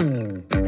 음.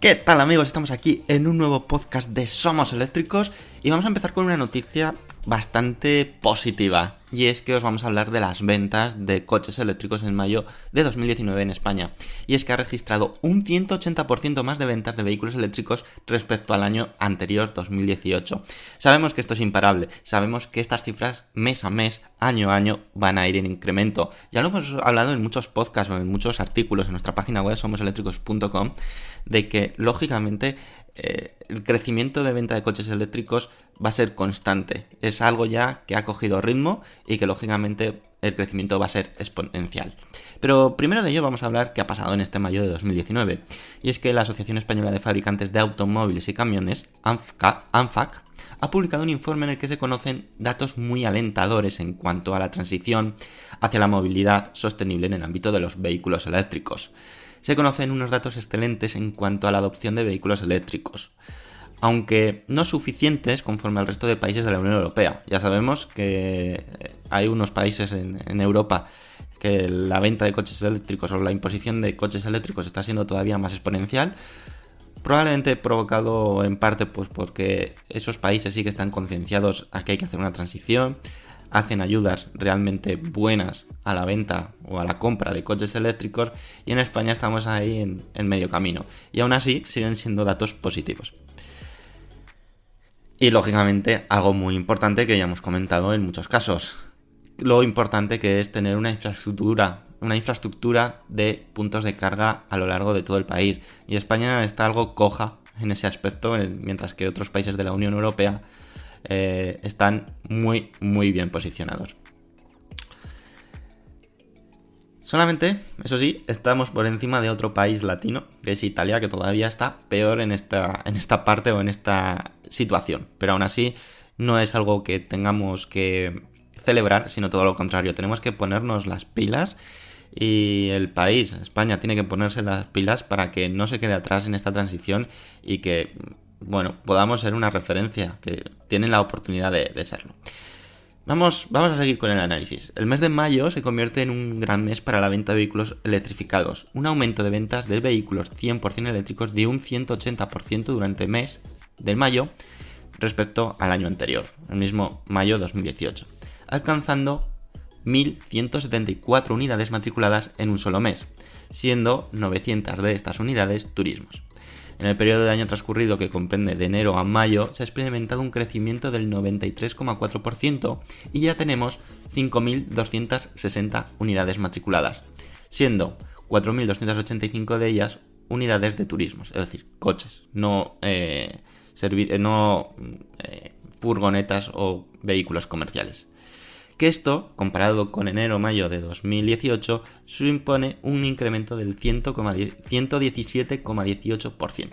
¿Qué tal amigos? Estamos aquí en un nuevo podcast de Somos Eléctricos y vamos a empezar con una noticia bastante positiva y es que os vamos a hablar de las ventas de coches eléctricos en mayo de 2019 en España y es que ha registrado un 180% más de ventas de vehículos eléctricos respecto al año anterior 2018. Sabemos que esto es imparable, sabemos que estas cifras mes a mes, año a año van a ir en incremento. Ya lo hemos hablado en muchos podcasts o en muchos artículos en nuestra página web somoseléctricos.com de que lógicamente eh, el crecimiento de venta de coches eléctricos va a ser constante. Es algo ya que ha cogido ritmo y que lógicamente el crecimiento va a ser exponencial. Pero primero de ello vamos a hablar qué ha pasado en este mayo de 2019. Y es que la Asociación Española de Fabricantes de Automóviles y Camiones, ANFAC, ha publicado un informe en el que se conocen datos muy alentadores en cuanto a la transición hacia la movilidad sostenible en el ámbito de los vehículos eléctricos se conocen unos datos excelentes en cuanto a la adopción de vehículos eléctricos, aunque no suficientes conforme al resto de países de la Unión Europea. Ya sabemos que hay unos países en, Europa que la venta de coches eléctricos o la imposición de coches eléctricos está siendo todavía más exponencial, probablemente provocado en parte pues porque esos países sí que están concienciados a que hay que hacer una transición, hacen ayudas realmente buenas a la venta o a la compra de coches eléctricos y en España estamos ahí en medio camino. Y aún así siguen siendo datos positivos. Y lógicamente algo muy importante que ya hemos comentado en muchos casos. Lo importante que es tener una infraestructura, una infraestructura de puntos de carga a lo largo de todo el país. Y España está algo coja en ese aspecto, mientras que otros países de la Unión Europea eh, están muy, muy bien posicionados. Solamente, eso sí, estamos por encima de otro país latino, que es Italia, que todavía está peor en esta, en esta parte o en esta situación. Pero aún así, no es algo que tengamos que celebrar, sino todo lo contrario. Tenemos que ponernos las pilas y el país, España, tiene que ponerse las pilas para que no se quede atrás en esta transición y que bueno, podamos ser una referencia, que tienen la oportunidad de, de serlo. Vamos, vamos a seguir con el análisis. El mes de mayo se convierte en un gran mes para la venta de vehículos electrificados. Un aumento de ventas de vehículos 100% eléctricos de un 180% durante el mes de mayo respecto al año anterior, el mismo mayo 2018, alcanzando 1.174 unidades matriculadas en un solo mes, siendo 900 de estas unidades turismos. En el periodo de año transcurrido que comprende de enero a mayo se ha experimentado un crecimiento del 93,4% y ya tenemos 5.260 unidades matriculadas, siendo 4.285 de ellas unidades de turismos, es decir, coches, no, eh, servi- no eh, furgonetas o vehículos comerciales que esto, comparado con enero-mayo de 2018, supone un incremento del 117,18%.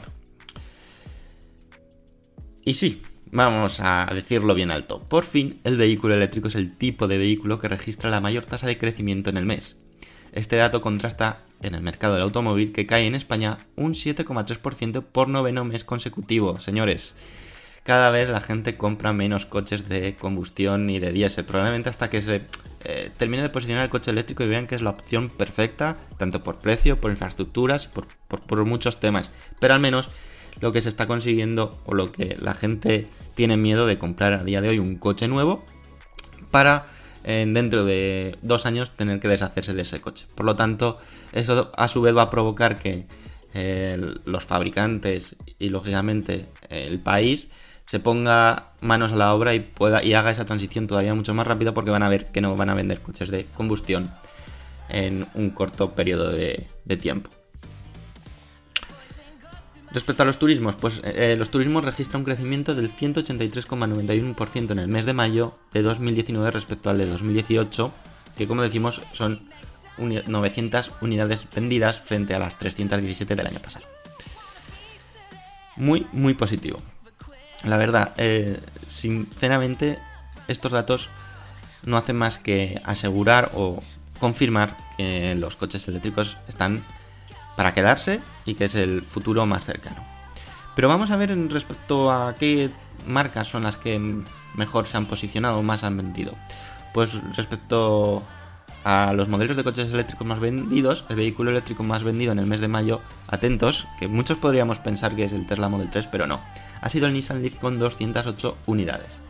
Y sí, vamos a decirlo bien alto, por fin el vehículo eléctrico es el tipo de vehículo que registra la mayor tasa de crecimiento en el mes. Este dato contrasta en el mercado del automóvil que cae en España un 7,3% por noveno mes consecutivo, señores cada vez la gente compra menos coches de combustión y de diésel. Probablemente hasta que se eh, termine de posicionar el coche eléctrico y vean que es la opción perfecta, tanto por precio, por infraestructuras, por, muchos temas. Pero al menos lo que se está consiguiendo o lo que la gente tiene miedo de comprar a día de hoy un coche nuevo para eh, dentro de dos años tener que deshacerse de ese coche. Por lo tanto, eso a su vez va a provocar que eh, los fabricantes y lógicamente el país se ponga manos a la obra y pueda y haga esa transición todavía mucho más rápida porque van a ver que no van a vender coches de combustión en un corto periodo de, tiempo. Respecto a los turismos, pues eh, los turismos registran un crecimiento del 183,91% en el mes de mayo de 2019 respecto al de 2018, que como decimos son uni 900 unidades vendidas frente a las 317 del año pasado. Muy, muy positivo. La verdad, eh, sinceramente, estos datos no hacen más que asegurar o confirmar que los coches eléctricos están para quedarse y que es el futuro más cercano. Pero vamos a ver en respecto a qué marcas son las que mejor se han posicionado o más han vendido. Pues respecto a los modelos de coches eléctricos más vendidos, el vehículo eléctrico más vendido en el mes de mayo, atentos, que muchos podríamos pensar que es el Tesla Model 3, pero no, ha sido el Nissan Leaf con 208 unidades.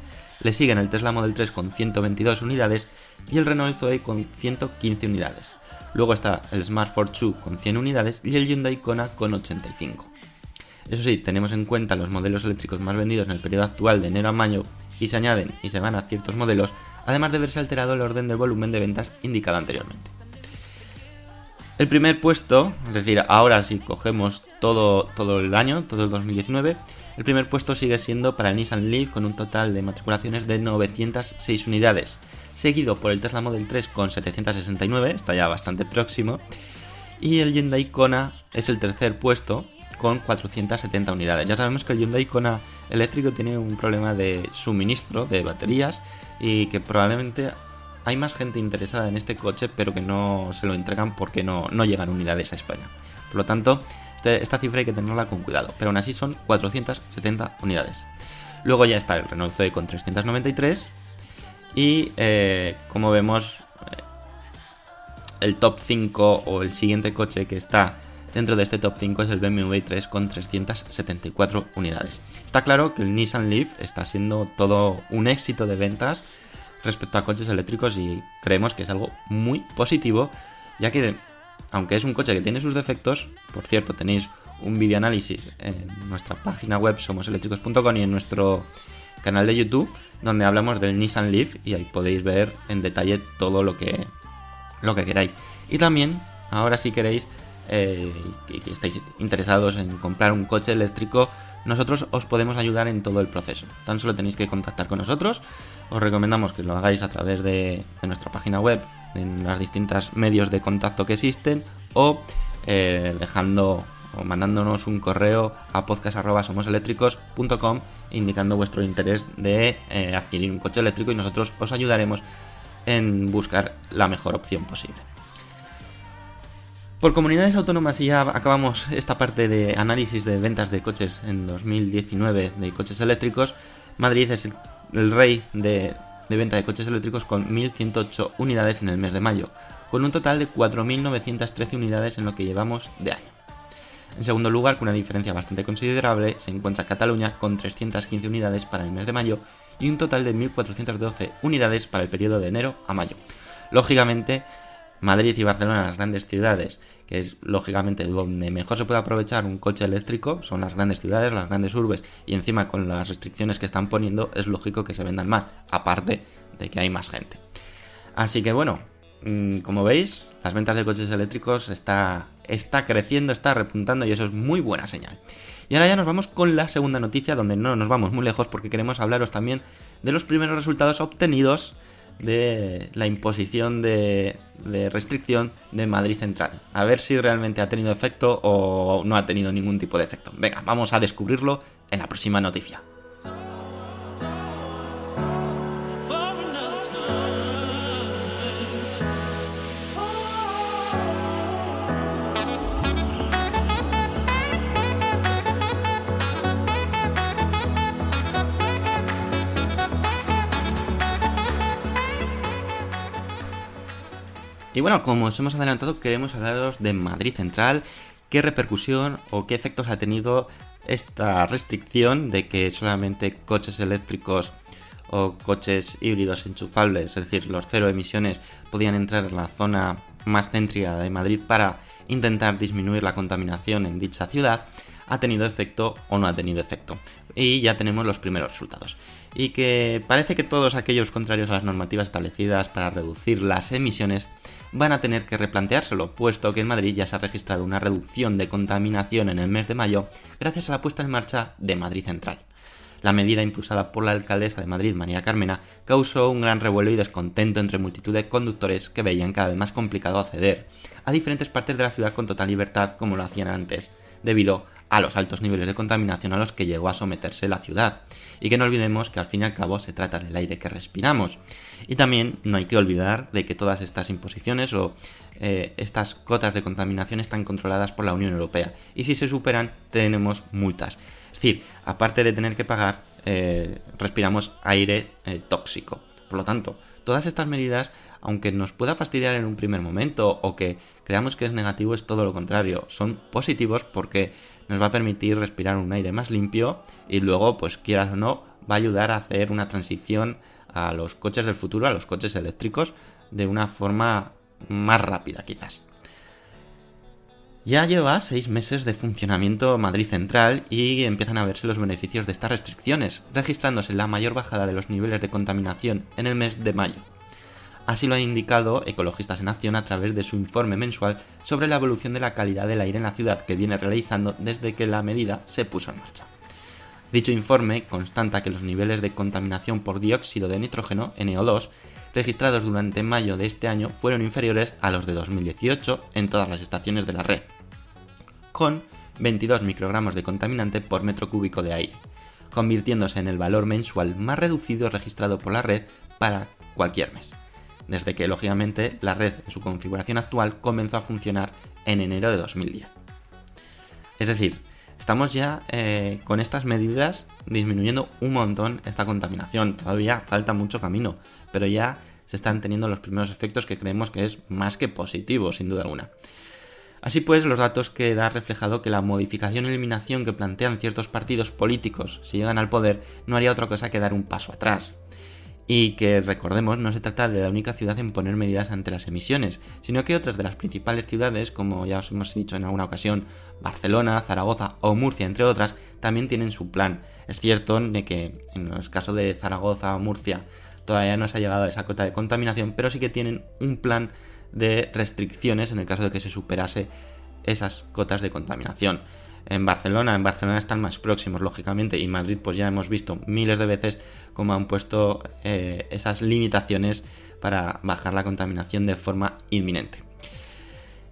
Le siguen el Tesla Model 3 con 122 unidades y el Renault Zoe con 115 unidades. Luego está el Smart Fortwo con 100 unidades y el Hyundai Kona con 85. Eso sí, tenemos en cuenta los modelos eléctricos más vendidos en el periodo actual de enero a mayo y se añaden y se van a ciertos modelos, además de verse alterado el orden del volumen de ventas indicado anteriormente. El primer puesto, es decir, ahora si cogemos todo, todo el año, todo el 2019, el primer puesto sigue siendo para el Nissan Leaf con un total de matriculaciones de 906 unidades, seguido por el Tesla Model 3 con 769, está ya bastante próximo, y el Hyundai Kona es el tercer puesto con 470 unidades. Ya sabemos que el Hyundai Kona eléctrico tiene un problema de suministro de baterías y que probablemente hay más gente interesada en este coche pero que no se lo entregan porque no, no llegan unidades a España. Por lo tanto, este, esta cifra hay que tenerla con cuidado, pero aún así son 470 unidades. Luego ya está el Renault Zoe con 393 y eh, como vemos eh, el top 5 o el siguiente coche que está dentro de este top 5 es el BMW 3 con 374 unidades. Está claro que el Nissan Leaf está siendo todo un éxito de ventas respecto a coches eléctricos y creemos que es algo muy positivo, ya que aunque es un coche que tiene sus defectos, por cierto, tenéis un video análisis en nuestra página web somoseléctricos.com y en nuestro canal de YouTube donde hablamos del Nissan Leaf y ahí podéis ver en detalle todo lo que lo que queráis. Y también, ahora si queréis eh, que, estáis interesados en comprar un coche eléctrico, nosotros os podemos ayudar en todo el proceso. Tan solo tenéis que contactar con nosotros. Os recomendamos que lo hagáis a través de, de nuestra página web, en los distintos medios de contacto que existen, o eh, dejando o mandándonos un correo a podcast.somoseléctricos.com indicando vuestro interés de eh, adquirir un coche eléctrico y nosotros os ayudaremos en buscar la mejor opción posible. Por comunidades autónomas y ya acabamos esta parte de análisis de ventas de coches en 2019 de coches eléctricos. Madrid es el, rey de de venta de coches eléctricos con 1.108 unidades en el mes de mayo, con un total de 4.913 unidades en lo que llevamos de año. En segundo lugar, con una diferencia bastante considerable, se encuentra Cataluña con 315 unidades para el mes de mayo y un total de 1.412 unidades para el periodo de enero a mayo. Lógicamente, Madrid y Barcelona, las grandes ciudades, que es lógicamente donde mejor se puede aprovechar un coche eléctrico, son las grandes ciudades, las grandes urbes, y encima con las restricciones que están poniendo es lógico que se vendan más, aparte de que hay más gente. Así que bueno, mm, como veis, las ventas de coches eléctricos está, está creciendo, está repuntando y eso es muy buena señal. Y ahora ya nos vamos con la segunda noticia, donde no nos vamos muy lejos porque queremos hablaros también de los primeros resultados obtenidos de la imposición de, restricción de Madrid Central. A ver si realmente ha tenido efecto o no ha tenido ningún tipo de efecto. Venga, vamos a descubrirlo en la próxima noticia. Y bueno, como os hemos adelantado, queremos hablaros de Madrid Central, qué repercusión o qué efectos ha tenido esta restricción de que solamente coches eléctricos o coches híbridos enchufables, es decir, los cero emisiones, podían entrar en la zona más céntrica de Madrid para intentar disminuir la contaminación en dicha ciudad, ha tenido efecto o no ha tenido efecto. Y ya tenemos los primeros resultados. Y que parece que todos aquellos contrarios a las normativas establecidas para reducir las emisiones van a tener que replanteárselo, puesto que en Madrid ya se ha registrado una reducción de contaminación en el mes de mayo gracias a la puesta en marcha de Madrid Central. La medida impulsada por la alcaldesa de Madrid, María Carmena, causó un gran revuelo y descontento entre multitud de conductores que veían cada vez más complicado acceder a diferentes partes de la ciudad con total libertad como lo hacían antes, debido a los altos niveles de contaminación a los que llegó a someterse la ciudad. Y que no olvidemos que al fin y al cabo se trata del aire que respiramos. Y también no hay que olvidar de que todas estas imposiciones o eh, estas cotas de contaminación están controladas por la Unión Europea. Y si se superan, tenemos multas. Es decir, aparte de tener que pagar, eh, respiramos aire eh, tóxico. Por lo tanto, todas estas medidas, aunque nos pueda fastidiar en un primer momento o que creamos que es negativo, es todo lo contrario. Son positivos porque nos va a permitir respirar un aire más limpio y luego, pues quieras o no, va a ayudar a hacer una transición a los coches del futuro, a los coches eléctricos, de una forma más rápida quizás. Ya lleva seis meses de funcionamiento Madrid Central y empiezan a verse los beneficios de estas restricciones, registrándose la mayor bajada de los niveles de contaminación en el mes de mayo. Así lo ha indicado Ecologistas en Acción a través de su informe mensual sobre la evolución de la calidad del aire en la ciudad que viene realizando desde que la medida se puso en marcha. Dicho informe constata que los niveles de contaminación por dióxido de nitrógeno, NO2, registrados durante mayo de este año fueron inferiores a los de 2018 en todas las estaciones de la red, con 22 microgramos de contaminante por metro cúbico de aire, convirtiéndose en el valor mensual más reducido registrado por la red para cualquier mes desde que lógicamente la red en su configuración actual comenzó a funcionar en enero de 2010. Es decir, estamos ya eh, con estas medidas disminuyendo un montón esta contaminación. Todavía falta mucho camino, pero ya se están teniendo los primeros efectos que creemos que es más que positivo, sin duda alguna. Así pues, los datos que da reflejado que la modificación y eliminación que plantean ciertos partidos políticos si llegan al poder no haría otra cosa que dar un paso atrás. Y que recordemos, no se trata de la única ciudad en poner medidas ante las emisiones, sino que otras de las principales ciudades, como ya os hemos dicho en alguna ocasión, Barcelona, Zaragoza o Murcia, entre otras, también tienen su plan. Es cierto de que en los casos de Zaragoza o Murcia todavía no se ha llegado a esa cota de contaminación, pero sí que tienen un plan de restricciones en el caso de que se superase esas cotas de contaminación en Barcelona. En Barcelona están más próximos, lógicamente, y Madrid, pues ya hemos visto miles de veces cómo han puesto eh, esas limitaciones para bajar la contaminación de forma inminente.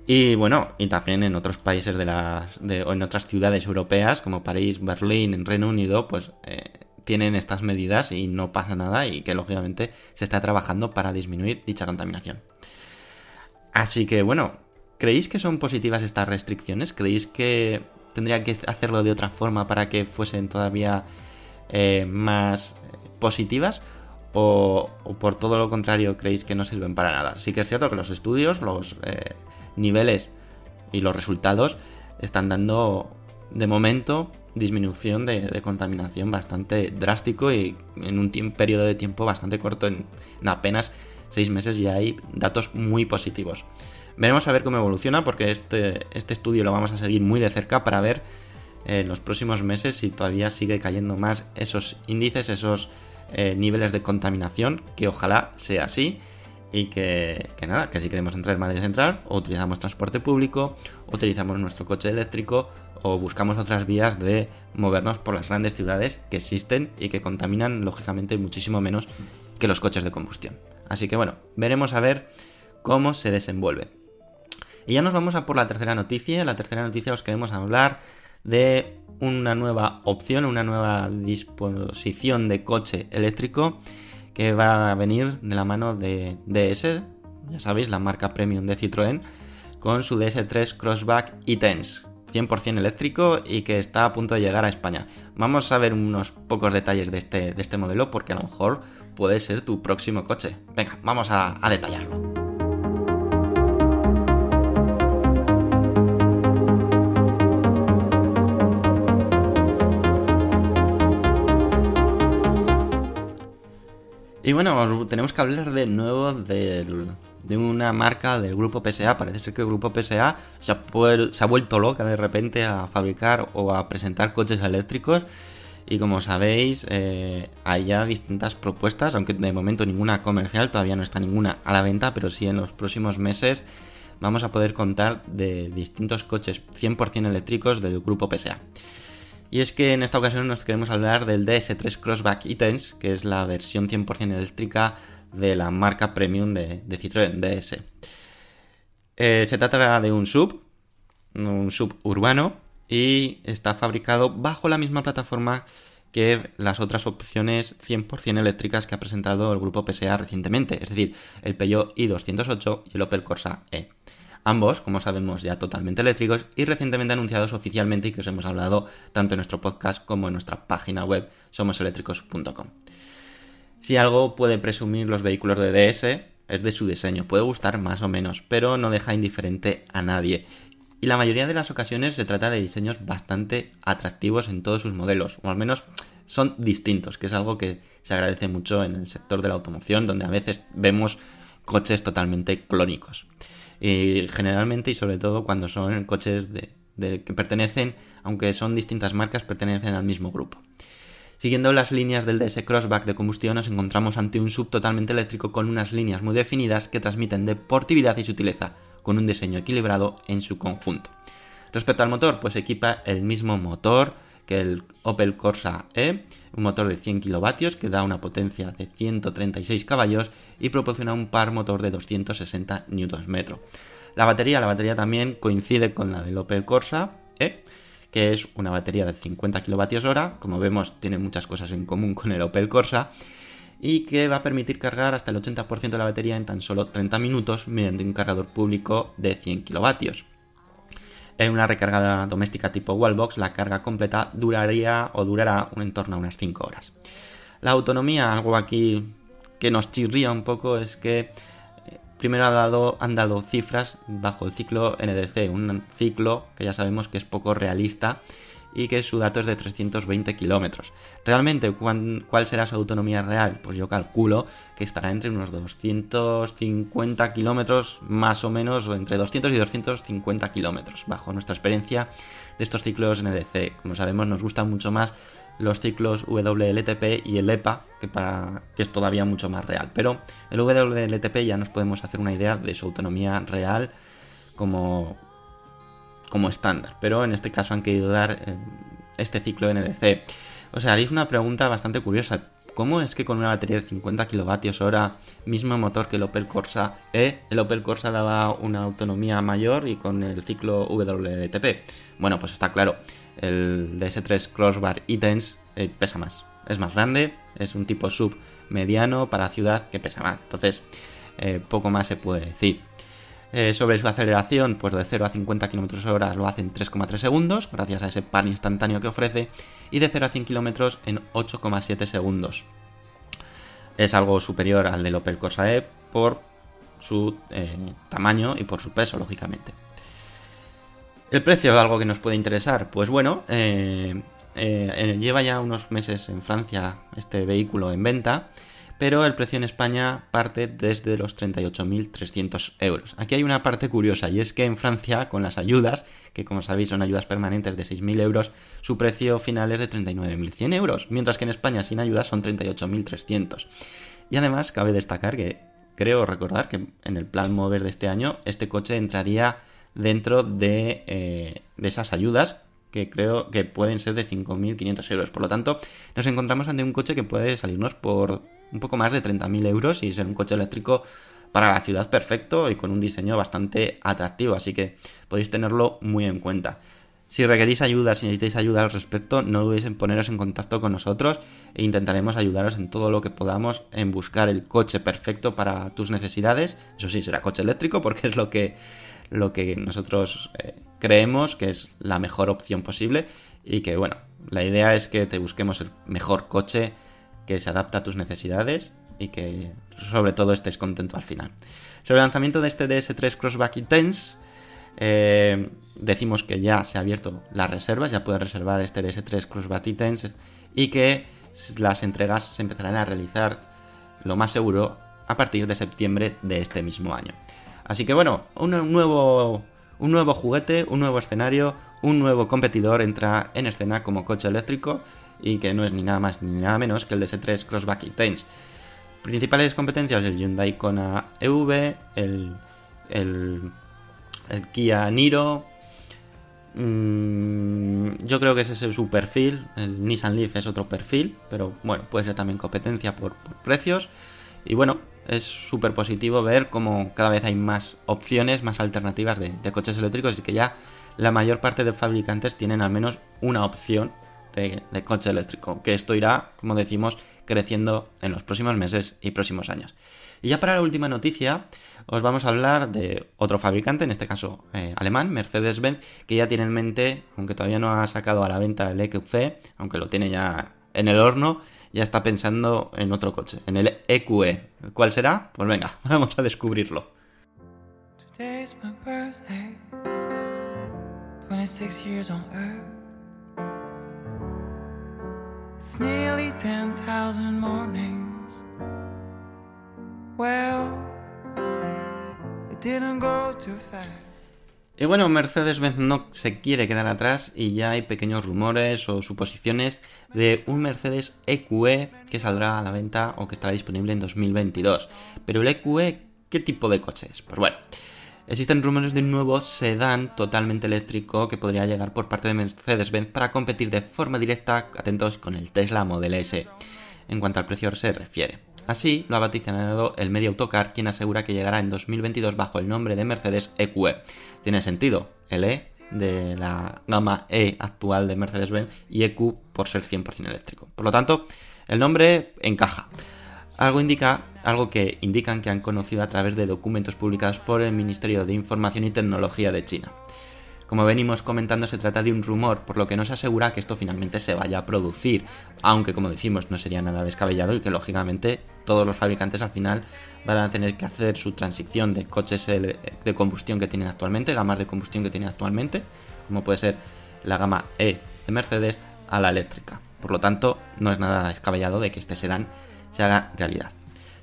Y bueno, y también en otros países de las, o en otras ciudades europeas, como París, Berlín, en Reino Unido, pues eh, tienen estas medidas y no pasa nada y que lógicamente se está trabajando para disminuir dicha contaminación. Así que bueno, ¿creéis que son positivas estas restricciones? ¿Creéis que tendría que hacerlo de otra forma para que fuesen todavía eh, más positivas? o, por todo lo contrario creéis que no sirven para nada. Sí que es cierto que los estudios, los eh, niveles y los resultados están dando de momento disminución de, contaminación bastante drástico y en un periodo de tiempo bastante corto, en apenas seis meses ya hay datos muy positivos. Veremos a ver cómo evoluciona porque este, este estudio lo vamos a seguir muy de cerca para ver eh, en los próximos meses si todavía sigue cayendo más esos índices, esos eh, niveles de contaminación, que ojalá sea así y que, nada, que si queremos entrar en Madrid Central o utilizamos transporte público, utilizamos nuestro coche eléctrico o buscamos otras vías de movernos por las grandes ciudades que existen y que contaminan lógicamente muchísimo menos que los coches de combustión. Así que bueno, veremos a ver cómo se desenvuelve. Y ya nos vamos a por la tercera noticia. La tercera noticia os queremos hablar de una nueva opción, una nueva disposición de coche eléctrico que va a venir de la mano de DS, ya sabéis, la marca premium de Citroën, con su DS3 Crossback e-Tense, 100% eléctrico y que está a punto de llegar a España. Vamos a ver unos pocos detalles de este, de este modelo porque a lo mejor puede ser tu próximo coche. Venga, vamos a, detallarlo. Y bueno, os- tenemos que hablar de nuevo de una marca del grupo PSA. Parece ser que el grupo PSA se ha vuelto loca de repente a fabricar o a presentar coches eléctricos. Y como sabéis, eh, hay ya distintas propuestas, aunque de momento ninguna comercial, todavía no está ninguna a la venta, pero sí en los próximos meses vamos a poder contar de distintos coches 100% eléctricos del grupo PSA. Y es que en esta ocasión nos queremos hablar del DS3 Crossback e-Tense, que es la versión 100% eléctrica de la marca premium de, de Citroën DS. Eh, se trata de un sub, un sub urbano, y está fabricado bajo la misma plataforma que las otras opciones 100% eléctricas que ha presentado el grupo PSA recientemente, es decir, el Peugeot i208 y el Opel Corsa E. Ambos, como sabemos, ya totalmente eléctricos y recientemente anunciados oficialmente y que os hemos hablado tanto en nuestro podcast como en nuestra página web somoseléctricos.com. Si algo puede presumir los vehículos de DS es de su diseño, puede gustar más o menos, pero no deja indiferente a nadie. Y la mayoría de las ocasiones se trata de diseños bastante atractivos en todos sus modelos, o al menos son distintos, que es algo que se agradece mucho en el sector de la automoción, donde a veces vemos coches totalmente clónicos. Y generalmente y sobre todo cuando son coches de, que pertenecen, aunque son distintas marcas, pertenecen al mismo grupo. Siguiendo las líneas del DS Crossback de combustión nos encontramos ante un sub totalmente eléctrico con unas líneas muy definidas que transmiten deportividad y sutileza, con un diseño equilibrado en su conjunto. Respecto al motor, pues equipa el mismo motor que el Opel Corsa E, un motor de 100 kilovatios que da una potencia de 136 caballos y proporciona un par motor de 260 Nm. La batería, la batería también coincide con la del Opel Corsa E, que es una batería de 50 kWh, como vemos tiene muchas cosas en común con el Opel Corsa, y que va a permitir cargar hasta el 80% de la batería en tan solo 30 minutos mediante un cargador público de 100 kilovatios. En una recarga doméstica tipo wallbox, la carga completa duraría o durará un en torno a unas 5 horas. La autonomía, algo aquí que nos chirría un poco, es que eh, primero han dado cifras bajo el ciclo NDC, un ciclo que ya sabemos que es poco realista y que su dato es de 320 kilómetros. Realmente, ¿cuán- ¿cuál será su autonomía real? Pues yo calculo que estará entre unos 250 kilómetros más o menos, o entre 200 y 250 kilómetros, bajo nuestra experiencia de estos ciclos NDC. Como sabemos, nos gustan mucho más los ciclos WLTP y el EPA, que, para, que es todavía mucho más real. Pero el WLTP ya nos podemos hacer una idea de su autonomía real como, como estándar, pero en este caso han querido dar eh, este ciclo NDC. O sea, haréis una pregunta bastante curiosa. ¿Cómo es que con una batería de 50 kWh, mismo motor que el Opel Corsa E, el Opel Corsa daba una autonomía mayor y con el ciclo WLTP? Bueno, pues está claro, el DS3 Crossbar e-Tense eh, pesa más, es más grande, es un tipo sub mediano para ciudad que pesa más. Entonces, eh, poco más se puede decir. Eh, sobre su aceleración, pues de 0 a 50 km hora lo hace en 3,3 segundos, gracias a ese par instantáneo que ofrece, y de 0 a 100 km en 8,7 segundos. es algo superior al del Opel Corsa E por su eh, tamaño y por su peso, lógicamente. El precio, algo que nos puede interesar, pues bueno, eh, lleva ya unos meses en Francia este vehículo en venta, pero el precio en España parte desde los 38.300 euros. Aquí hay una parte curiosa y es que en Francia, con las ayudas, que como sabéis son ayudas permanentes de 6.000 euros, su precio final es de 39.100 euros, mientras que en España sin ayudas son 38.300. Y además cabe destacar que creo recordar que en el plan Mover de este año este coche entraría dentro de, eh, de esas ayudas que creo que pueden ser de 5.500 euros. Por lo tanto, nos encontramos ante un coche que puede salirnos por un poco más de 30.000 euros y ser un coche eléctrico para la ciudad perfecto y con un diseño bastante atractivo. Así que podéis tenerlo muy en cuenta. Si requerís ayuda, si necesitáis ayuda al respecto, no dudéis en poneros en contacto con nosotros e intentaremos ayudaros en todo lo que podamos en buscar el coche perfecto para tus necesidades. Eso sí, será coche eléctrico porque es lo que, lo que nosotros eh, creemos que es la mejor opción posible y que bueno, la idea es que te busquemos el mejor coche que se adapta a tus necesidades y que sobre todo estés contento al final. Sobre el lanzamiento de este DS3 Crossback Intense, eh, decimos que ya se ha abierto las reservas, ya puedes reservar este DS3 Crossback Intense y que las entregas se empezarán a realizar lo más seguro a partir de septiembre de este mismo año. Así que bueno, un nuevo un nuevo juguete, un nuevo escenario, un nuevo competidor entra en escena como coche eléctrico y que no es ni nada más ni nada menos que el DS3 Crossback Intense. Principales competencias el Hyundai Kona EV, el, el, Kia Niro. Mm, yo creo que ese es su perfil. El Nissan Leaf es otro perfil, pero bueno, puede ser también competencia por, precios. Y bueno, es súper positivo ver cómo cada vez hay más opciones, más alternativas de, coches eléctricos y que ya la mayor parte de fabricantes tienen al menos una opción de, coche eléctrico, que esto irá, como decimos, creciendo en los próximos meses y próximos años. Y ya para la última noticia, os vamos a hablar de otro fabricante, en este caso eh, alemán, Mercedes-Benz, que ya tiene en mente, aunque todavía no ha sacado a la venta el EQC, aunque lo tiene ya en el horno, ya está pensando en otro coche, en el EQE. ¿Cuál será? Pues venga, vamos a descubrirlo. Today's my birthday, 26 years on earth. It's nearly 10,000 mornings. Well, it didn't go too fast. Y bueno, Mercedes-Benz no se quiere quedar atrás y ya hay pequeños rumores o suposiciones de un Mercedes EQE que saldrá a la venta o que estará disponible en 2022. Pero el EQE, ¿qué tipo de coche es? Pues bueno, existen rumores de un nuevo sedán totalmente eléctrico que podría llegar por parte de Mercedes-Benz para competir de forma directa, atentos, con el Tesla Model S, en cuanto al precio se refiere. Así lo ha vaticinado el medio Autocar, quien asegura que llegará en 2022 bajo el nombre de Mercedes EQE. Tiene sentido, el E de la gama E actual de Mercedes-Benz y EQ por ser 100% eléctrico. Por lo tanto, el nombre encaja. Algo indica, algo que indican que han conocido a través de documentos publicados por el Ministerio de Información y Tecnología de China. Como venimos comentando, se trata de un rumor, por lo que no se asegura que esto finalmente se vaya a producir, aunque como decimos no sería nada descabellado y que lógicamente todos los fabricantes al final van a tener que hacer su transición de coches de combustión que tienen actualmente, gamas de combustión que tienen actualmente, como puede ser la gama E de Mercedes, a la eléctrica. Por lo tanto, no es nada descabellado de que este sedán se haga realidad.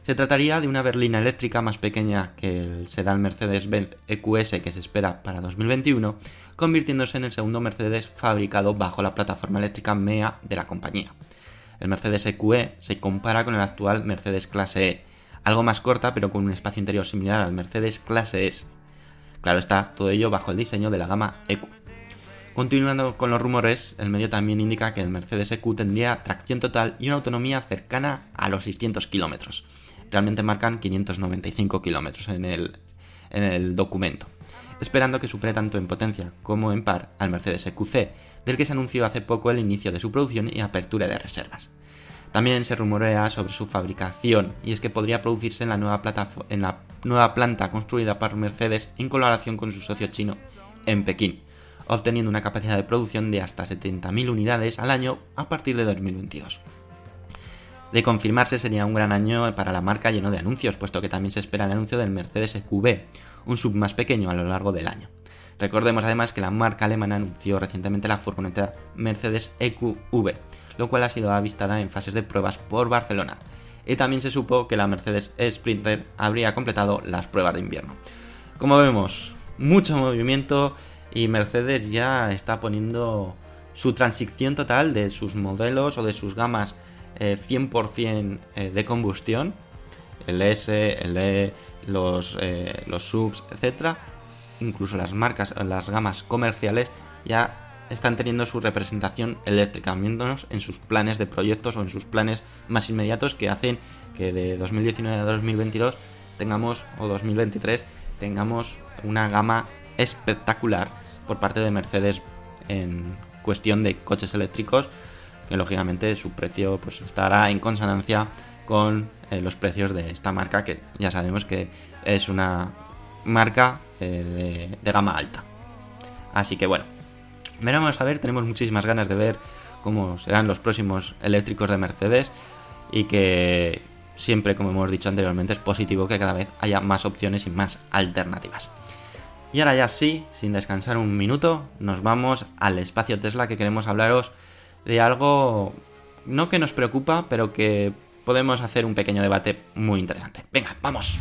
Se trataría de una berlina eléctrica más pequeña que el sedán Mercedes-Benz EQS que se espera para 2021, convirtiéndose en el segundo Mercedes fabricado bajo la plataforma eléctrica MEA de la compañía. El Mercedes EQE se compara con el actual Mercedes Clase E, algo más corta pero con un espacio interior similar al Mercedes Clase S. Claro está, todo ello bajo el diseño de la gama EQ. Continuando con los rumores, el medio también indica que el Mercedes EQ tendría tracción total y una autonomía cercana a los 600 kilómetros realmente marcan 595 kilómetros en el, en el documento, esperando que supere tanto en potencia como en par al Mercedes EQC, del que se anunció hace poco el inicio de su producción y apertura de reservas. También se rumorea sobre su fabricación, y es que podría producirse en la nueva, en la nueva planta construida por Mercedes en colaboración con su socio chino en Pekín, obteniendo una capacidad de producción de hasta 70.000 unidades al año a partir de 2022. De confirmarse sería un gran año para la marca lleno de anuncios, puesto que también se espera el anuncio del Mercedes EQB, un sub más pequeño a lo largo del año. Recordemos además que la marca alemana anunció recientemente la furgoneta Mercedes EQV, lo cual ha sido avistada en fases de pruebas por Barcelona. Y también se supo que la Mercedes Sprinter habría completado las pruebas de invierno. Como vemos, mucho movimiento y Mercedes ya está poniendo su transición total de sus modelos o de sus gamas 100% eh, de combustión, el S, el E, los, eh, los subs, etc. Incluso las marcas, las gamas comerciales ya están teniendo su representación eléctrica, viéndonos en sus planes de proyectos o en sus planes más inmediatos que hacen que de 2019 a 2022 tengamos, o 2023, tengamos una gama espectacular por parte de Mercedes en cuestión de coches eléctricos, que lógicamente su precio pues, estará en consonancia con eh, los precios de esta marca, que ya sabemos que es una marca eh, de, de gama alta. Así que bueno, veremos a ver, tenemos muchísimas ganas de ver cómo serán los próximos eléctricos de Mercedes y que siempre, como hemos dicho anteriormente, es positivo que cada vez haya más opciones y más alternativas. Y ahora ya sí, sin descansar un minuto, nos vamos al espacio Tesla que queremos hablaros de algo no que nos preocupa, pero que podemos hacer un pequeño debate muy interesante. Venga, vamos.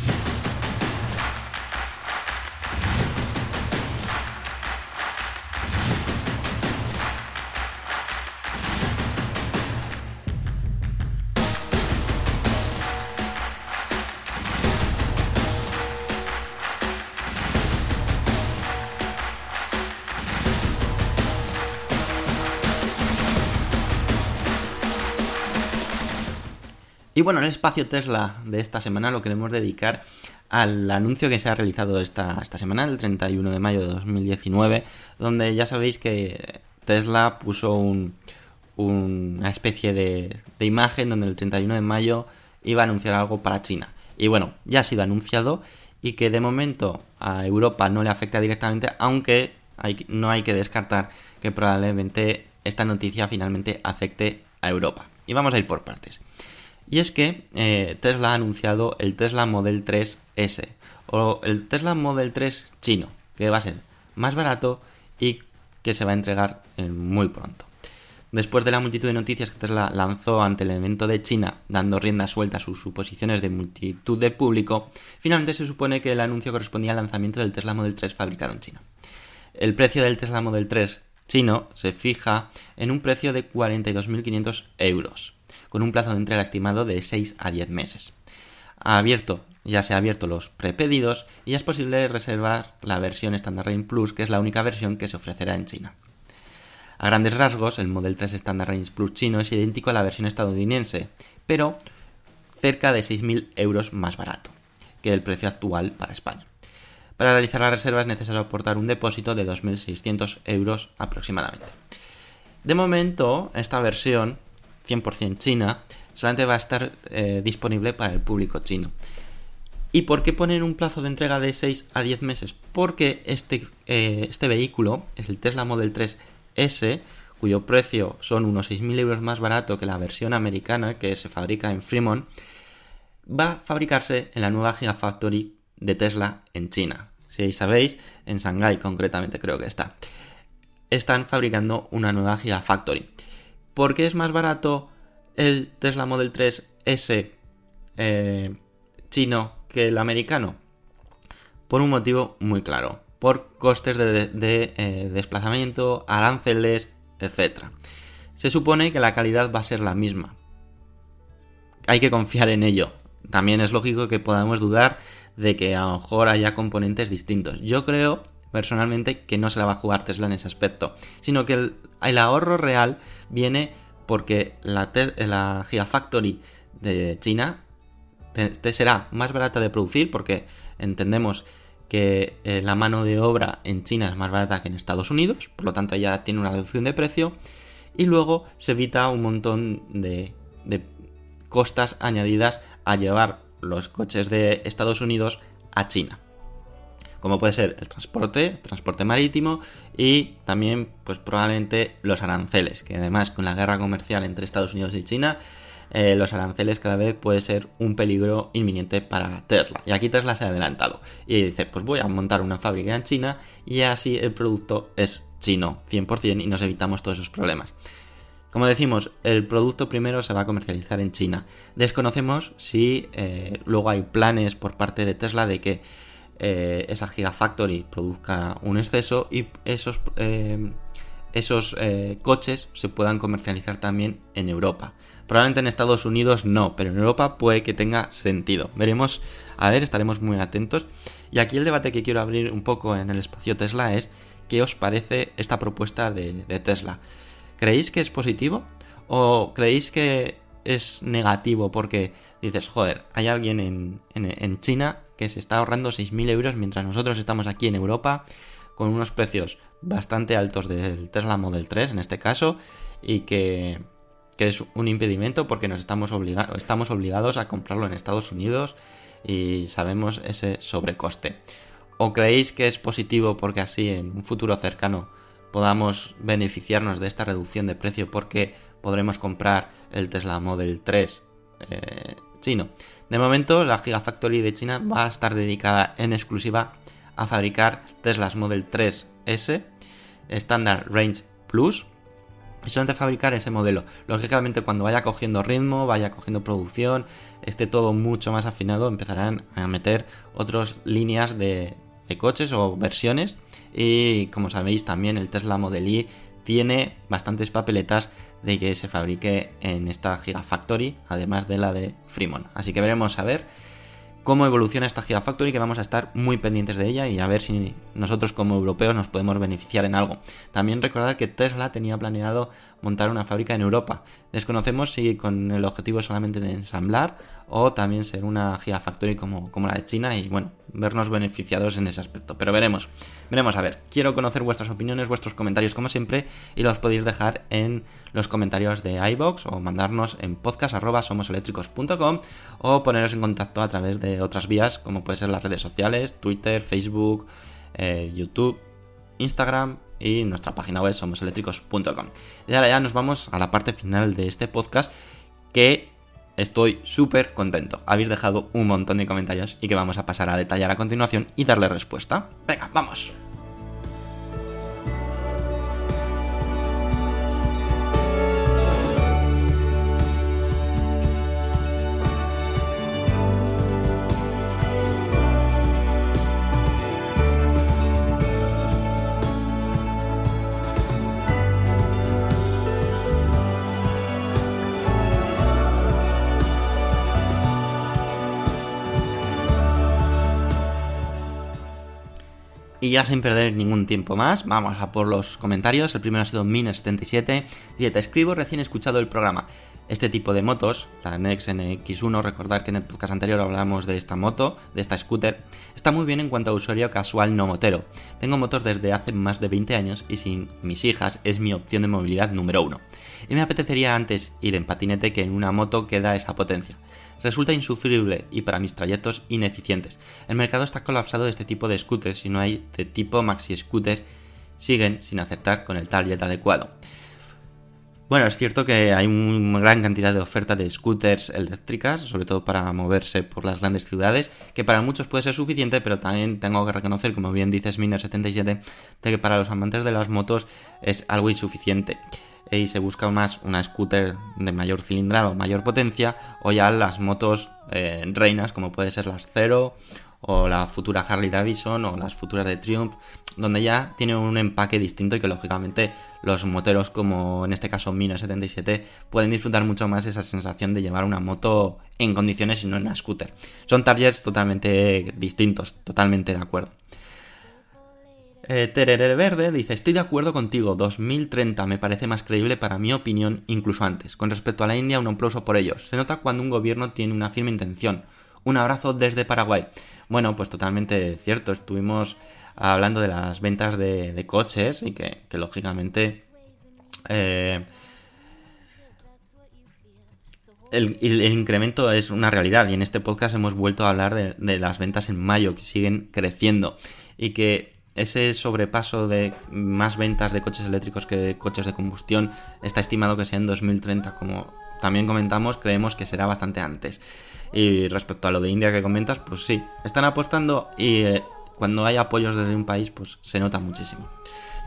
Y bueno, el espacio Tesla de esta semana lo queremos dedicar al anuncio que se ha realizado esta, esta semana, el 31 de mayo de 2019, donde ya sabéis que Tesla puso un, una especie de, imagen donde el 31 de mayo iba a anunciar algo para China. Y bueno, ya ha sido anunciado y que de momento a Europa no le afecta directamente, aunque no hay que descartar que probablemente esta noticia finalmente afecte a Europa. Y vamos a ir por partes. Y es que eh, Tesla ha anunciado el Tesla Model 3S o el Tesla Model 3 chino, que va a ser más barato y que se va a entregar muy pronto. Después de la multitud de noticias que Tesla lanzó ante el evento de China, dando rienda suelta a sus suposiciones de multitud de público, finalmente se supone que el anuncio correspondía al lanzamiento del Tesla Model 3 fabricado en China. El precio del Tesla Model 3 chino se fija en un precio de 42.500 euros con un plazo de entrega estimado de 6 a 10 meses. Ha abierto, ya se ha abierto los prepedidos y es posible reservar la versión Standard Range Plus, que es la única versión que se ofrecerá en China. A grandes rasgos, el Model 3 Standard Range Plus chino es idéntico a la versión estadounidense, pero cerca de 6.000 euros más barato que el precio actual para España. Para realizar la reserva es necesario aportar un depósito de 2.600 euros aproximadamente. De momento, esta versión 100% china, solamente va a estar eh, disponible para el público chino. ¿Y por qué ponen un plazo de entrega de 6 a 10 meses? Porque este, eh, este vehículo es el Tesla Model 3 S, cuyo precio son unos 6.000 euros más barato que la versión americana que se fabrica en Fremont, va a fabricarse en la nueva Gigafactory de Tesla en China. Si sabéis, en Shanghai concretamente creo que está. Están fabricando una nueva Gigafactory. ¿Por qué es más barato el Tesla Model 3 S eh, chino que el americano? Por un motivo muy claro. Por costes de, eh, desplazamiento, aranceles, etc. Se supone que la calidad va a ser la misma. Hay que confiar en ello. También es lógico que podamos dudar de que a lo mejor haya componentes distintos. Yo creo personalmente que no se la va a jugar Tesla en ese aspecto, sino que el, ahorro real viene porque la, Gigafactory de China te, será más barata de producir porque entendemos que eh, la mano de obra en China es más barata que en Estados Unidos, por lo tanto ya tiene una reducción de precio y luego se evita un montón de costas añadidas a llevar los coches de Estados Unidos a China como puede ser el transporte, transporte marítimo y también pues probablemente los aranceles, que además con la guerra comercial entre Estados Unidos y China eh, los aranceles cada vez puede ser un peligro inminente para Tesla. Y aquí Tesla se ha adelantado y dice, pues voy a montar una fábrica en China y así el producto es chino 100% y nos evitamos todos esos problemas. Como decimos, el producto primero se va a comercializar en China. Desconocemos si eh, luego hay planes por parte de Tesla de que eh, esa Gigafactory produzca un exceso y esos, eh, esos coches se puedan comercializar también en Europa. Probablemente en Estados Unidos no, pero en Europa puede que tenga sentido. Veremos, a ver, estaremos muy atentos. Y aquí el debate que quiero abrir un poco en el espacio Tesla es qué os parece esta propuesta de, de Tesla. ¿Creéis que es positivo? ¿O creéis que es negativo porque dices, joder, hay alguien en, China que se está ahorrando 6.000 euros mientras nosotros estamos aquí en Europa con unos precios bastante altos del Tesla Model 3 en este caso y que, que es un impedimento porque nos estamos, estamos obligados a comprarlo en Estados Unidos y sabemos ese sobrecoste. ¿O creéis que es positivo porque así en un futuro cercano podamos beneficiarnos de esta reducción de precio porque podremos comprar el Tesla Model 3 eh, chino. De momento, la Gigafactory de China va a estar dedicada en exclusiva a fabricar Teslas Model 3S, Standard Range Plus, y solamente fabricar ese modelo. Lógicamente, cuando vaya cogiendo ritmo, vaya cogiendo producción, esté todo mucho más afinado, empezarán a meter otras líneas de, de coches o versiones y como sabéis también el Tesla Model Y tiene bastantes papeletas de que se fabrique en esta Gigafactory, además de la de Fremont. Así que veremos a ver cómo evoluciona esta Gigafactory, que vamos a estar muy pendientes de ella y a ver si nosotros como europeos nos podemos beneficiar en algo. También recordad que Tesla tenía planeado montar una fábrica en Europa. Desconocemos si con el objetivo solamente de ensamblar o también ser una Gigafactory como, como la de China y bueno, vernos beneficiados en ese aspecto. Pero veremos, veremos a ver. Quiero conocer vuestras opiniones, vuestros comentarios como siempre y los podéis dejar en los comentarios de iBox o mandarnos en podcast.somoseléctricos.com o poneros en contacto a través de otras vías como puede ser las redes sociales, Twitter, Facebook, eh, YouTube, Instagram y nuestra página web somoseléctricos.com. Y ahora ya nos vamos a la parte final de este podcast que estoy súper contento. Habéis dejado un montón de comentarios y que vamos a pasar a detallar a continuación y darle respuesta. Venga, vamos. Y ya sin perder ningún tiempo más, vamos a por los comentarios. El primero ha sido Miner77. Dice, te escribo recién escuchado el programa. Este tipo de motos, la Nex NX1, recordad que en el podcast anterior hablamos de esta moto, de esta scooter, está muy bien en cuanto a usuario casual no motero. Tengo motos desde hace más de 20 años y sin mis hijas es mi opción de movilidad número uno. Y me apetecería antes ir en patinete que en una moto que da esa potencia resulta insufrible y para mis trayectos ineficientes. El mercado está colapsado de este tipo de scooters y no hay de tipo maxi scooter siguen sin acertar con el target adecuado. Bueno, es cierto que hay una gran cantidad de oferta de scooters eléctricas, sobre todo para moverse por las grandes ciudades, que para muchos puede ser suficiente, pero también tengo que reconocer, como bien dices Miner77, de que para los amantes de las motos es algo insuficiente y se busca más una scooter de mayor cilindrada o mayor potencia o ya las motos eh, reinas como puede ser las Zero o la futura Harley Davidson o las futuras de Triumph donde ya tiene un empaque distinto y que lógicamente los moteros como en este caso Mino 77 pueden disfrutar mucho más esa sensación de llevar una moto en condiciones y no en una scooter. Son targets totalmente distintos, totalmente de acuerdo. Eh, Terere Verde dice, estoy de acuerdo contigo, 2030 me parece más creíble para mi opinión incluso antes. Con respecto a la India, un aplauso por ellos. Se nota cuando un gobierno tiene una firme intención. Un abrazo desde Paraguay. Bueno, pues totalmente cierto. Estuvimos hablando de las ventas de, coches y que, lógicamente... Eh, el, incremento es una realidad y en este podcast hemos vuelto a hablar de las ventas en mayo que siguen creciendo y que ese sobrepaso de más ventas de coches eléctricos que de coches de combustión está estimado que sea en 2030 como también comentamos, creemos que será bastante antes. Y respecto a lo de India que comentas, pues sí, están apostando y eh, cuando hay apoyos desde un país, pues se nota muchísimo.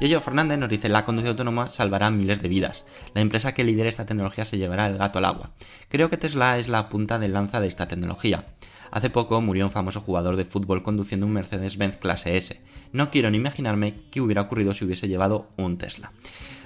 Yoyo Fernández nos dice, la conducción autónoma salvará miles de vidas. La empresa que lidere esta tecnología se llevará el gato al agua. Creo que Tesla es la punta de lanza de esta tecnología. Hace poco murió un famoso jugador de fútbol conduciendo un Mercedes-Benz clase S. No quiero ni imaginarme qué hubiera ocurrido si hubiese llevado un Tesla.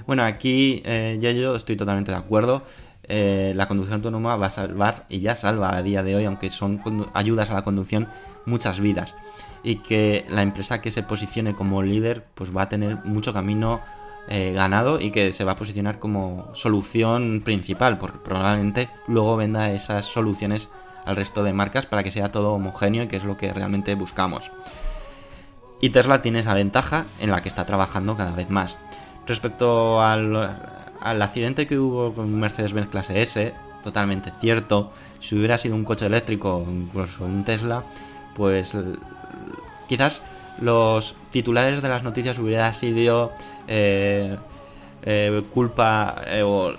Bueno, aquí eh, yo estoy totalmente de acuerdo. Eh, la conducción autónoma va a salvar y ya salva a día de hoy, aunque son ayudas a la conducción, muchas vidas. Y que la empresa que se posicione como líder pues va a tener mucho camino eh, ganado y que se va a posicionar como solución principal, porque probablemente luego venda esas soluciones al resto de marcas para que sea todo homogéneo y que es lo que realmente buscamos. Y Tesla tiene esa ventaja en la que está trabajando cada vez más. Respecto al, al accidente que hubo con un Mercedes-Benz clase S, totalmente cierto. Si hubiera sido un coche eléctrico o incluso un Tesla, pues quizás los titulares de las noticias hubiera sido eh, eh, culpa eh, o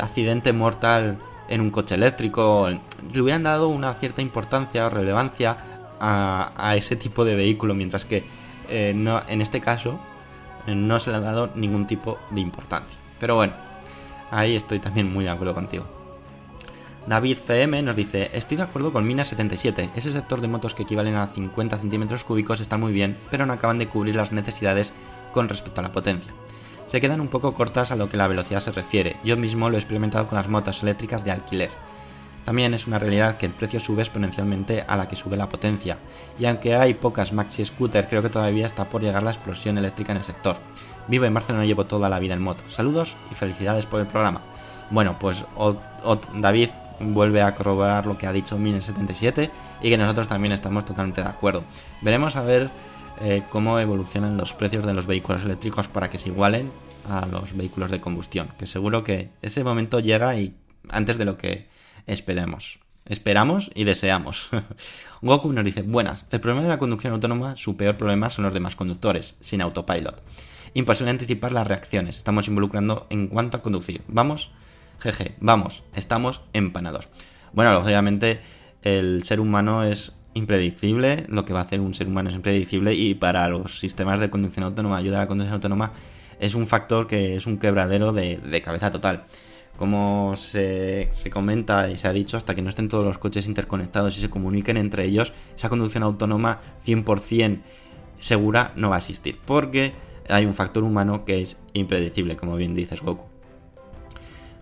accidente mortal en un coche eléctrico. Le hubieran dado una cierta importancia o relevancia a, ese tipo de vehículo, mientras que no, en este caso no se le ha dado ningún tipo de importancia. Pero bueno, ahí estoy también muy de acuerdo contigo. David CM nos dice, estoy de acuerdo con Mina 77, ese sector de motos que equivalen a 50 centímetros cúbicos están muy bien, pero no acaban de cubrir las necesidades con respecto a la potencia. Se quedan un poco cortas a lo que la velocidad se refiere, yo mismo lo he experimentado con las motos eléctricas de alquiler. También es una realidad que el precio sube exponencialmente a la que sube la potencia, y aunque hay pocas maxi scooter, creo que todavía está por llegar la explosión eléctrica en el sector. Vivo en Barcelona y llevo toda la vida en moto. Saludos y felicidades por el programa. Bueno, pues David vuelve a corroborar lo que ha dicho Mine77 y que nosotros también estamos totalmente de acuerdo. Veremos a ver eh, cómo evolucionan los precios de los vehículos eléctricos para que se igualen a los vehículos de combustión, que seguro que ese momento llega y antes de lo que Esperemos. Esperamos y deseamos. Goku nos dice, buenas, el problema de la conducción autónoma, su peor problema son los demás conductores, sin autopilot. Imposible anticipar las reacciones, estamos involucrando en cuanto a conducir. Vamos, jeje, vamos, estamos empanados. Bueno, lógicamente el ser humano es impredecible, lo que va a hacer un ser humano es impredecible y para los sistemas de conducción autónoma, ayuda a la conducción autónoma, es un factor que es un quebradero de, cabeza total como se, comenta y se ha dicho, hasta que no estén todos los coches interconectados y se comuniquen entre ellos, esa conducción autónoma 100% segura no va a existir, porque hay un factor humano que es impredecible, como bien dices Goku.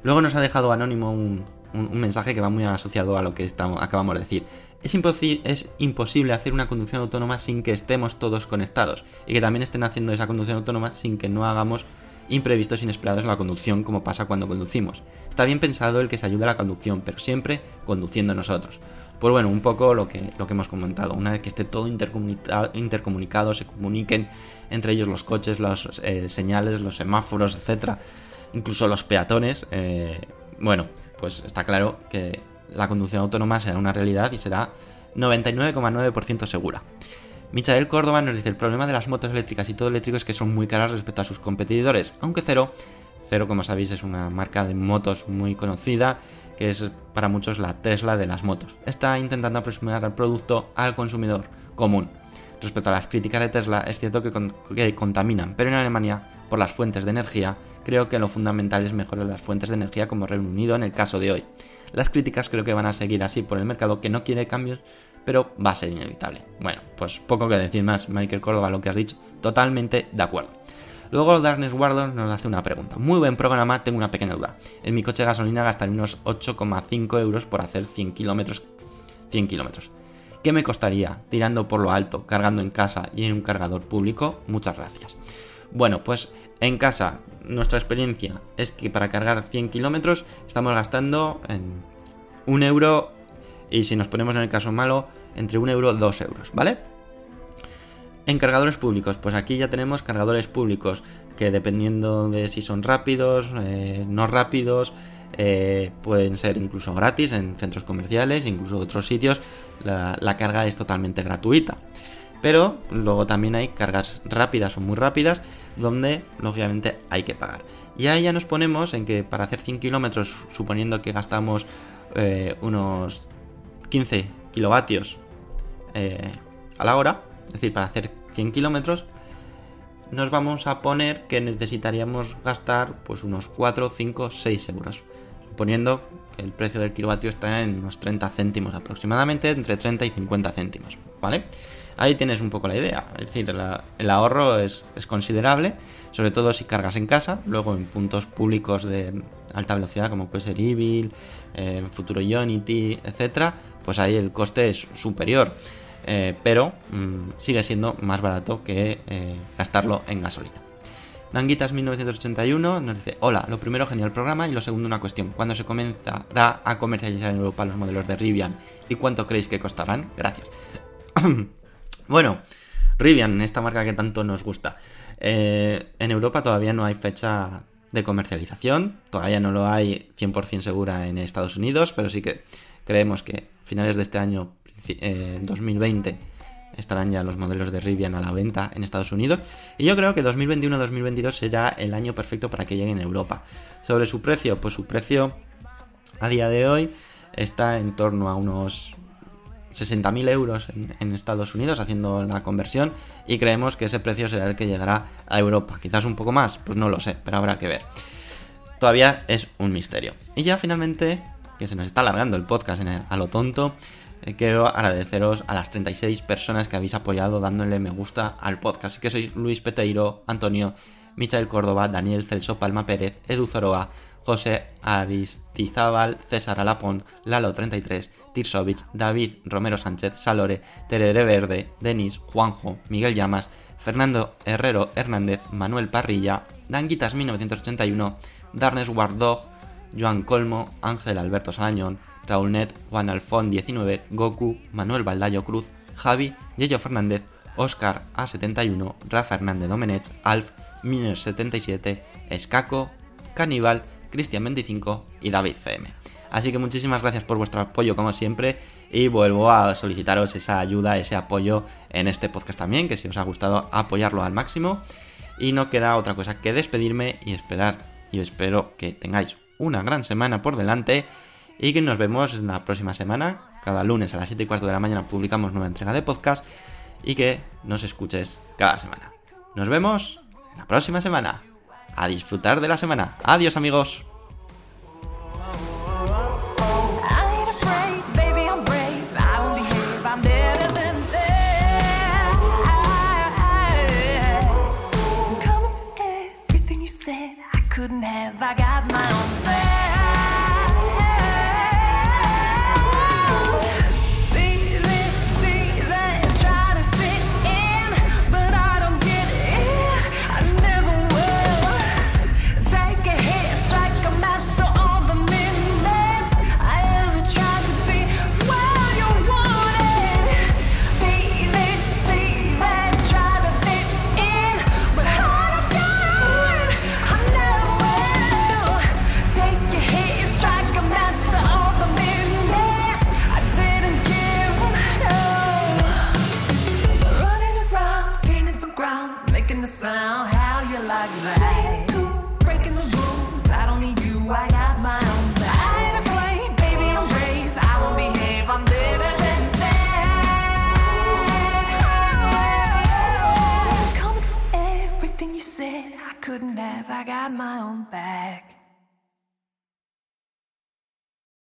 Luego nos ha dejado Anónimo un, mensaje que va muy asociado a lo que estamos, acabamos de decir. Es, imposible hacer una conducción autónoma sin que estemos todos conectados y que también estén haciendo esa conducción autónoma sin que no hagamos imprevistos inesperados en la conducción como pasa cuando conducimos. Está bien pensado el que se ayude a la conducción, pero siempre conduciendo nosotros. Pues bueno, un poco lo que, lo que hemos comentado. Una vez que esté todo intercomunicado, se comuniquen entre ellos los coches, las eh, señales, los semáforos, etcétera, incluso los peatones, eh, bueno, pues está claro que la conducción autónoma será una realidad y será 99,9% segura. Michael Córdoba nos dice, el problema de las motos eléctricas y todo eléctrico es que son muy caras respecto a sus competidores, aunque Cero, Cero como sabéis es una marca de motos muy conocida, que es para muchos la Tesla de las motos. Está intentando aproximar el producto al consumidor común. Respecto a las críticas de Tesla, es cierto que, contaminan, pero en Alemania, por las fuentes de energía, creo que lo fundamental es mejorar las fuentes de energía como Reino Unido en el caso de hoy. Las críticas creo que van a seguir así por el mercado que no quiere cambios pero va a ser inevitable. Bueno, pues poco que decir más, Michael Córdoba, lo que has dicho, totalmente de acuerdo. Luego Darkness Wardon nos hace una pregunta. Muy buen programa, tengo una pequeña duda. En mi coche de gasolina gastaré unos 8,5 euros por hacer 100 kilómetros. 100 kilómetros. ¿Qué me costaría tirando por lo alto, cargando en casa y en un cargador público? Muchas gracias. Bueno, pues en casa nuestra experiencia es que para cargar 100 kilómetros estamos gastando en un euro y si nos ponemos en el caso malo, entre 1 euro y 2 euros, ¿vale? En cargadores públicos, pues aquí ya tenemos cargadores públicos que dependiendo de si son rápidos, eh, no rápidos, eh, pueden ser incluso gratis en centros comerciales, incluso otros sitios, la, carga es totalmente gratuita. Pero luego también hay cargas rápidas o muy rápidas donde lógicamente hay que pagar. Y ahí ya nos ponemos en que para hacer 100 kilómetros, suponiendo que gastamos eh, unos 15 kilovatios eh, a la hora, es decir, para hacer 100 kilómetros, nos vamos a poner que necesitaríamos gastar pues unos 4, 5, 6 euros. Suponiendo que el precio del kilovatio está en unos 30 céntimos aproximadamente, entre 30 y 50 céntimos, ¿vale? Ahí tienes un poco la idea, es decir, el ahorro es, considerable, sobre todo si cargas en casa, luego en puntos públicos de alta velocidad como puede ser Evil, eh, Futuro Unity, etcétera, pues ahí el coste es superior. Eh, pero mm, sigue siendo más barato que eh, gastarlo en gasolina. Danguitas 1981 nos dice, hola, lo primero genial programa y lo segundo una cuestión, ¿cuándo se comenzará a comercializar en Europa los modelos de Rivian y cuánto creéis que costarán? Gracias. bueno, Rivian, esta marca que tanto nos gusta. Eh, en Europa todavía no hay fecha de comercialización, todavía no lo hay 100% segura en Estados Unidos, pero sí que creemos que a finales de este año, princi- eh, 2020, estarán ya los modelos de Rivian a la venta en Estados Unidos. Y yo creo que 2021-2022 será el año perfecto para que lleguen a Europa. Sobre su precio, pues su precio a día de hoy está en torno a unos 60.000 euros en, Estados Unidos haciendo la conversión y creemos que ese precio será el que llegará a Europa. Quizás un poco más, pues no lo sé, pero habrá que ver. Todavía es un misterio. Y ya finalmente, que se nos está alargando el podcast a lo tonto, eh, quiero agradeceros a las 36 personas que habéis apoyado dándole me gusta al podcast. Que sois Luis Peteiro, Antonio, Michael Córdoba, Daniel Celso Palma Pérez, Edu Zoroa, José Aristizábal, César Alapont, Lalo33, Tirsovich, David Romero Sánchez, Salore, Terere Verde, Denis, Juanjo, Miguel Llamas, Fernando Herrero Hernández, Manuel Parrilla, Danguitas 1981, Darnes Wardog, Joan Colmo, Ángel Alberto Salañón, Raúl Net, Juan Alfón 19, Goku, Manuel Baldayo Cruz, Javi, Yello Fernández, Oscar A71, Rafa Hernández Domenech, Alf, Miner77, Escaco, Caníbal, Cristian 25 y David CM. Así que muchísimas gracias por vuestro apoyo como siempre y vuelvo a solicitaros esa ayuda, ese apoyo en este podcast también, que si os ha gustado apoyarlo al máximo. Y no queda otra cosa que despedirme y esperar. Y espero que tengáis una gran semana por delante y que nos vemos la próxima semana. Cada lunes a las 7 y cuarto de la mañana publicamos nueva entrega de podcast y que nos escuches cada semana. Nos vemos la próxima semana. A disfrutar de la semana. Adiós amigos. never got my own.